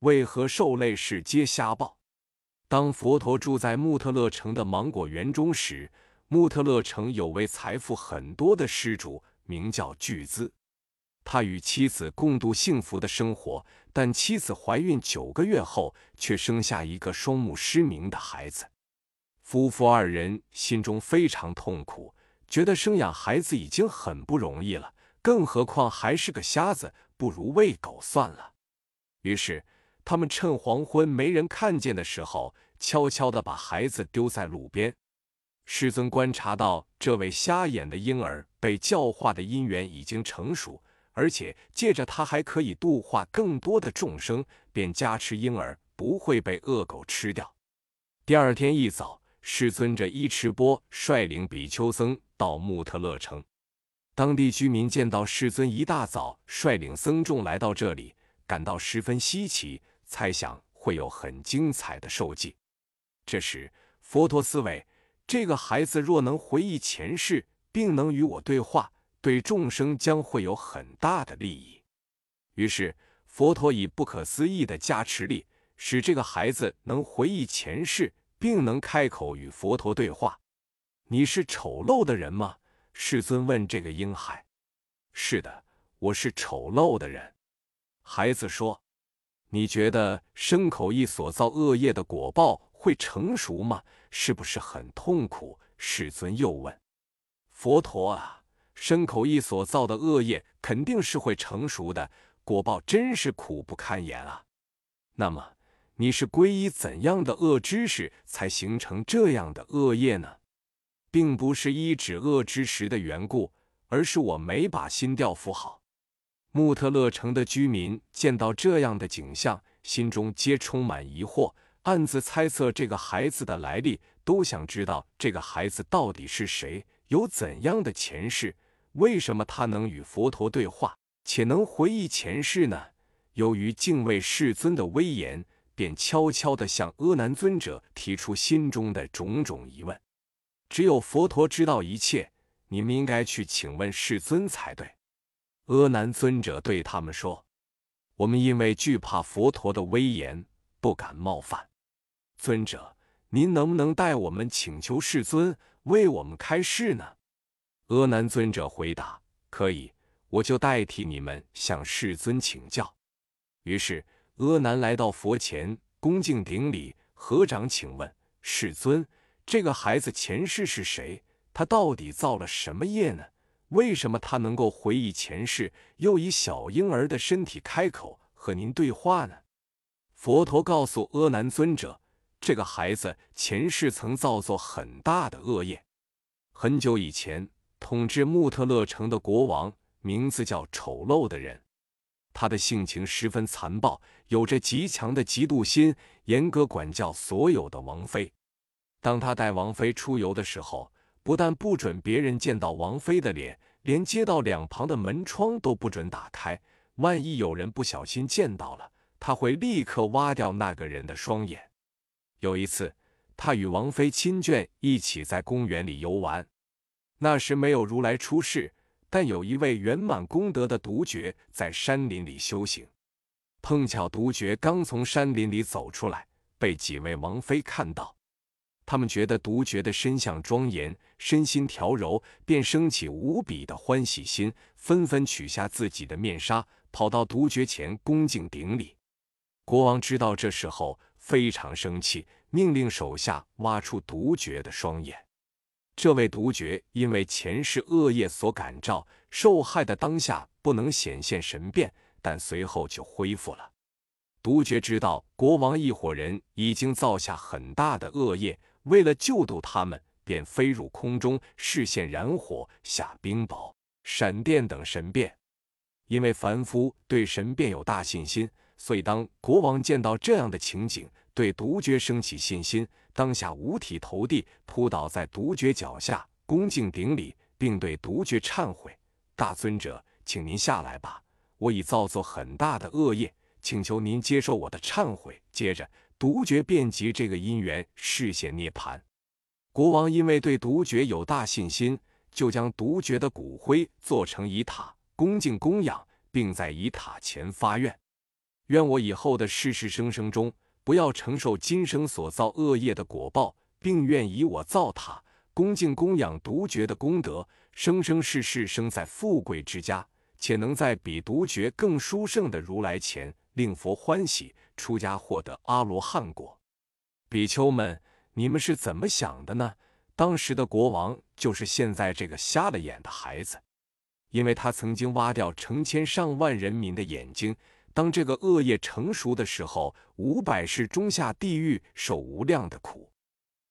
为何受累是皆瞎报？当佛陀住在穆特勒城的芒果园中时，穆特勒城有位财富很多的施主，名叫巨资。他与妻子共度幸福的生活，但妻子怀孕九个月后，却生下一个双目失明的孩子。夫妇二人心中非常痛苦，觉得生养孩子已经很不容易了，更何况还是个瞎子，不如喂狗算了。于是，他们趁黄昏没人看见的时候，悄悄地把孩子丢在路边。世尊观察到这位瞎眼的婴儿被教化的因缘已经成熟。而且借着他还可以度化更多的众生，便加持婴儿不会被恶狗吃掉。第二天一早，世尊着伊持波率领比丘僧到穆特勒城。当地居民见到世尊一大早率领僧众来到这里，感到十分稀奇，猜想会有很精彩的受记。这时，佛陀思维：这个孩子若能回忆前世，并能与我对话。对众生将会有很大的利益。于是，佛陀以不可思议的加持力，使这个孩子能回忆前世，并能开口与佛陀对话。你是丑陋的人吗？世尊问这个婴孩。是的，我是丑陋的人。孩子说：“你觉得身口意所造恶业的果报会成熟吗？是不是很痛苦？”世尊又问：“佛陀啊。”身口意所造的恶业肯定是会成熟的，果报真是苦不堪言啊！那么你是皈依怎样的恶知识才形成这样的恶业呢？并不是依止恶知识的缘故，而是我没把心调伏好。穆特勒城的居民见到这样的景象，心中皆充满疑惑，暗自猜测这个孩子的来历，都想知道这个孩子到底是谁，有怎样的前世。为什么他能与佛陀对话，且能回忆前世呢？由于敬畏世尊的威严，便悄悄地向阿难尊者提出心中的种种疑问。只有佛陀知道一切，你们应该去请问世尊才对。阿难尊者对他们说：“我们因为惧怕佛陀的威严，不敢冒犯。尊者，您能不能代我们请求世尊为我们开示呢？”阿难尊者回答：“可以，我就代替你们向世尊请教。”于是阿难来到佛前，恭敬顶礼，合掌请问世尊：“这个孩子前世是谁？他到底造了什么业呢？为什么他能够回忆前世，又以小婴儿的身体开口和您对话呢？”佛陀告诉阿难尊者：“这个孩子前世曾造作很大的恶业，很久以前。”统治穆特勒城的国王名字叫丑陋的人，他的性情十分残暴，有着极强的嫉妒心，严格管教所有的王妃。当他带王妃出游的时候，不但不准别人见到王妃的脸，连街道两旁的门窗都不准打开。万一有人不小心见到了，他会立刻挖掉那个人的双眼。有一次，他与王妃亲眷一起在公园里游玩。那时没有如来出世，但有一位圆满功德的独觉在山林里修行。碰巧独觉刚从山林里走出来，被几位王妃看到。他们觉得独觉的身相庄严，身心调柔，便升起无比的欢喜心，纷纷取下自己的面纱，跑到独觉前恭敬顶礼。国王知道这时候非常生气，命令手下挖出独觉的双眼。这位独觉因为前世恶业所感召，受害的当下不能显现神变，但随后就恢复了。独觉知道国王一伙人已经造下很大的恶业，为了救度他们，便飞入空中，视现燃火、下冰雹、闪电等神变。因为凡夫对神变有大信心，所以当国王见到这样的情景，对独觉升起信心。当下五体投地，扑倒在独觉脚下，恭敬顶礼，并对独觉忏悔：“大尊者，请您下来吧，我已造作很大的恶业，请求您接受我的忏悔。”接着，独觉便及这个因缘示现涅盘。国王因为对独觉有大信心，就将独觉的骨灰做成仪塔，恭敬供养，并在仪塔前发愿。愿我以后的世世生生中，不要承受今生所造恶业的果报，并愿以我造塔、恭敬供养独觉的功德，生生世世生在富贵之家，且能在比独觉更殊胜的如来前，令佛欢喜，出家获得阿罗汉果。比丘们，你们是怎么想的呢？当时的国王就是现在这个瞎了眼的孩子，因为他曾经挖掉成千上万人民的眼睛。当这个恶业成熟的时候，五百世中下地狱受无量的苦，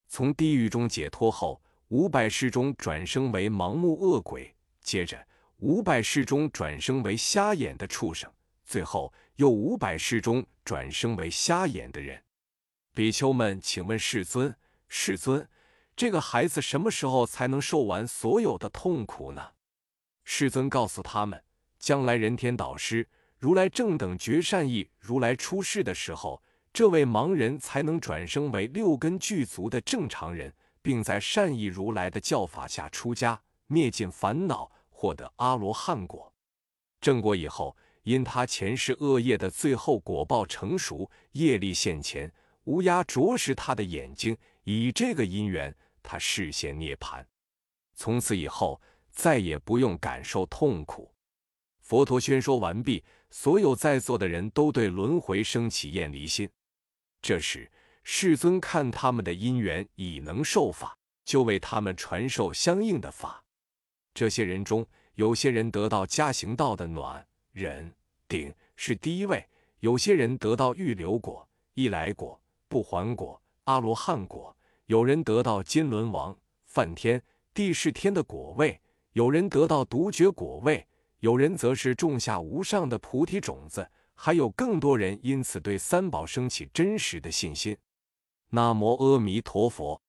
从地狱中解脱后，五百世中转生为盲目恶鬼，接着五百世中转生为瞎眼的畜生，最后又五百世中转生为瞎眼的人。比丘们，请问世尊，世尊。这个孩子什么时候才能受完所有的痛苦呢？世尊告诉他们，将来人天导师如来正等觉善意如来出世的时候，这位盲人才能转生为六根具足的正常人，并在善意如来的教法下出家，灭尽烦恼，获得阿罗汉果。正果以后，因他前世恶业的最后果报成熟，业力现前，乌鸦啄食他的眼睛，以这个因缘。他视线涅槃，从此以后再也不用感受痛苦。佛陀宣说完毕，所有在座的人都对轮回升起厌离心。这时，世尊看他们的因缘已能受法，就为他们传授相应的法。这些人中，有些人得到加行道的暖忍顶是第一位；有些人得到预留果、一来果、不还果、阿罗汉果。有人得到金轮王、梵天、地势天的果位，有人得到独觉果位，有人则是种下无上的菩提种子，还有更多人因此对三宝升起真实的信心。南无阿弥陀佛。